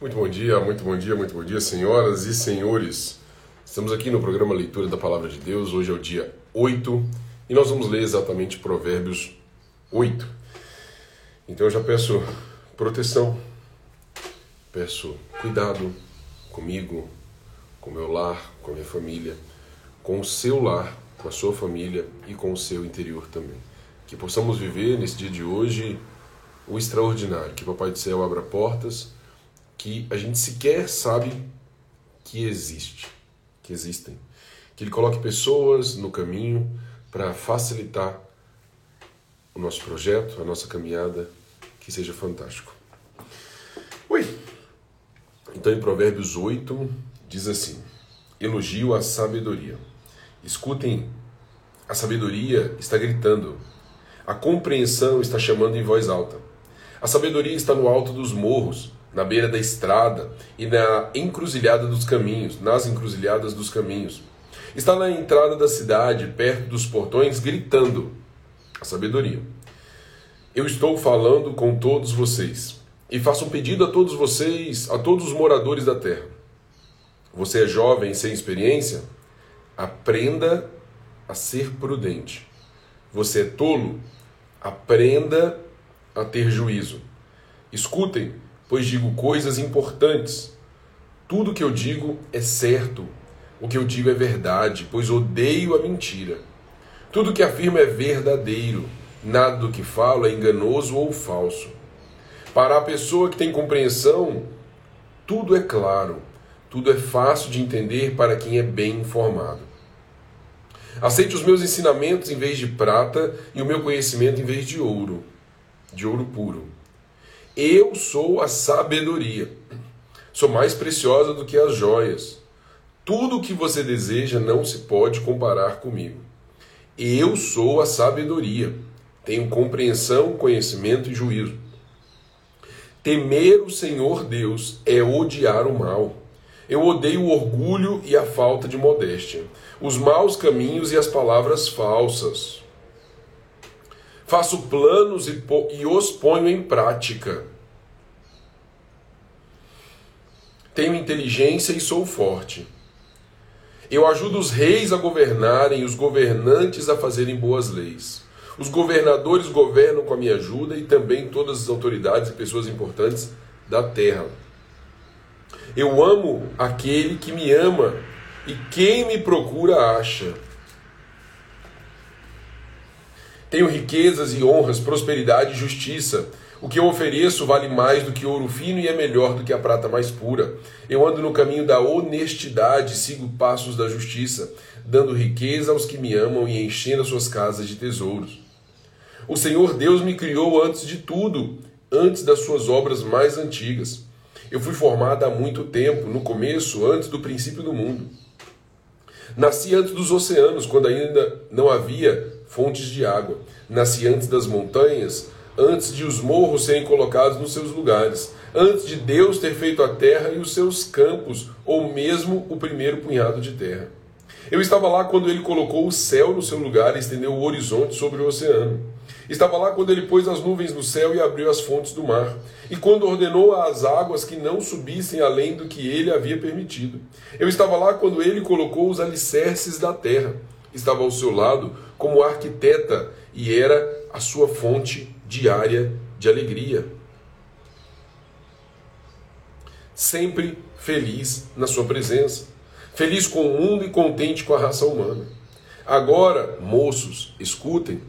Muito bom dia, muito bom dia, muito bom dia, senhoras e senhores. Estamos aqui no programa Leitura da Palavra de Deus. Hoje é o dia 8 e nós vamos ler exatamente Provérbios 8. Então eu já peço proteção, peço cuidado comigo, com meu lar, com a minha família, com o seu lar, com a sua família e com o seu interior também. Que possamos viver nesse dia de hoje o extraordinário, que o Papai do Céu abra portas que a gente sequer sabe que existe, que existem. Que ele coloque pessoas no caminho para facilitar o nosso projeto, a nossa caminhada, que seja fantástico. Oi! Então em Provérbios 8 diz assim: Elogio a sabedoria. Escutem, a sabedoria está gritando, a compreensão está chamando em voz alta. A sabedoria está no alto dos morros, na beira da estrada e na encruzilhada dos caminhos, nas encruzilhadas dos caminhos. Está na entrada da cidade, perto dos portões, gritando a sabedoria. Eu estou falando com todos vocês e faço um pedido a todos vocês, a todos os moradores da terra. Você é jovem sem experiência? Aprenda a ser prudente. Você é tolo? Aprenda a ter juízo. Escutem pois digo coisas importantes. Tudo que eu digo é certo. O que eu digo é verdade, pois odeio a mentira. Tudo que afirmo é verdadeiro. Nada do que falo é enganoso ou falso. Para a pessoa que tem compreensão, tudo é claro, tudo é fácil de entender para quem é bem informado. Aceite os meus ensinamentos em vez de prata e o meu conhecimento em vez de ouro, de ouro puro eu sou a sabedoria. Sou mais preciosa do que as joias. Tudo o que você deseja não se pode comparar comigo. Eu sou a sabedoria. Tenho compreensão, conhecimento e juízo. Temer o Senhor Deus é odiar o mal. Eu odeio o orgulho e a falta de modéstia, os maus caminhos e as palavras falsas. Faço planos e, e os ponho em prática. Tenho inteligência e sou forte. Eu ajudo os reis a governarem os governantes a fazerem boas leis. Os governadores governam com a minha ajuda e também todas as autoridades e pessoas importantes da terra. Eu amo aquele que me ama e quem me procura acha. Tenho riquezas e honras, prosperidade e justiça. O que eu ofereço vale mais do que ouro fino e é melhor do que a prata mais pura. Eu ando no caminho da honestidade, sigo passos da justiça, dando riqueza aos que me amam e enchendo as suas casas de tesouros. O Senhor Deus me criou antes de tudo, antes das suas obras mais antigas. Eu fui formada há muito tempo, no começo, antes do princípio do mundo. Nasci antes dos oceanos, quando ainda não havia fontes de água. Nasci antes das montanhas, antes de os morros serem colocados nos seus lugares, antes de Deus ter feito a terra e os seus campos, ou mesmo o primeiro punhado de terra. Eu estava lá quando ele colocou o céu no seu lugar e estendeu o horizonte sobre o oceano. Estava lá quando ele pôs as nuvens no céu e abriu as fontes do mar, e quando ordenou às águas que não subissem além do que ele havia permitido. Eu estava lá quando ele colocou os alicerces da terra. Estava ao seu lado como arquiteta e era a sua fonte diária de alegria. Sempre feliz na sua presença, feliz com o mundo e contente com a raça humana. Agora, moços, escutem.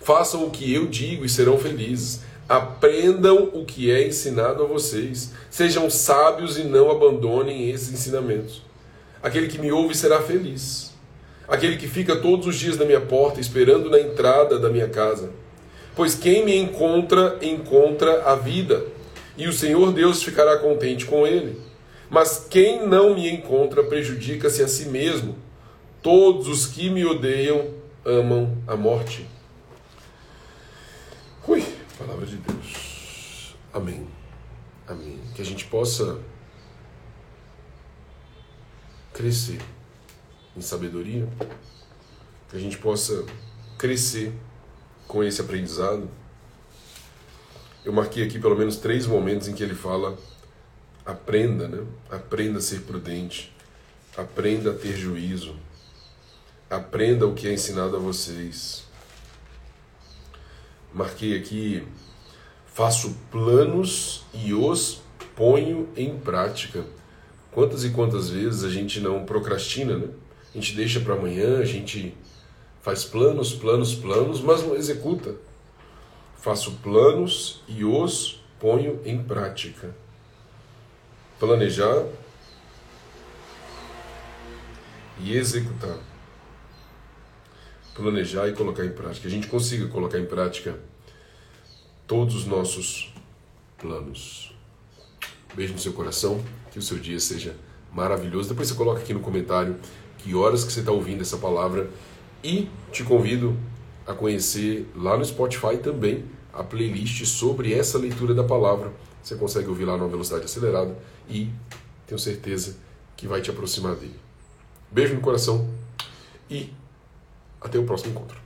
Façam o que eu digo e serão felizes. Aprendam o que é ensinado a vocês. Sejam sábios e não abandonem esses ensinamentos. Aquele que me ouve será feliz aquele que fica todos os dias na minha porta, esperando na entrada da minha casa. Pois quem me encontra, encontra a vida, e o Senhor Deus ficará contente com ele. Mas quem não me encontra, prejudica-se a si mesmo. Todos os que me odeiam amam a morte. Ui, palavra de Deus. Amém. Amém. Que a gente possa crescer em sabedoria, que a gente possa crescer com esse aprendizado. Eu marquei aqui pelo menos três momentos em que ele fala Aprenda, né? Aprenda a ser prudente. Aprenda a ter juízo. Aprenda o que é ensinado a vocês. Marquei aqui: faço planos e os ponho em prática. Quantas e quantas vezes a gente não procrastina, né? A gente deixa para amanhã, a gente faz planos, planos, planos, mas não executa. Faço planos e os ponho em prática. Planejar e executar. Planejar e colocar em prática. A gente consiga colocar em prática todos os nossos planos. Beijo no seu coração, que o seu dia seja maravilhoso. Depois você coloca aqui no comentário que horas que você está ouvindo essa palavra e te convido a conhecer lá no Spotify também a playlist sobre essa leitura da palavra. Você consegue ouvir lá numa velocidade acelerada e tenho certeza que vai te aproximar dele. Beijo no coração e até o próximo encontro.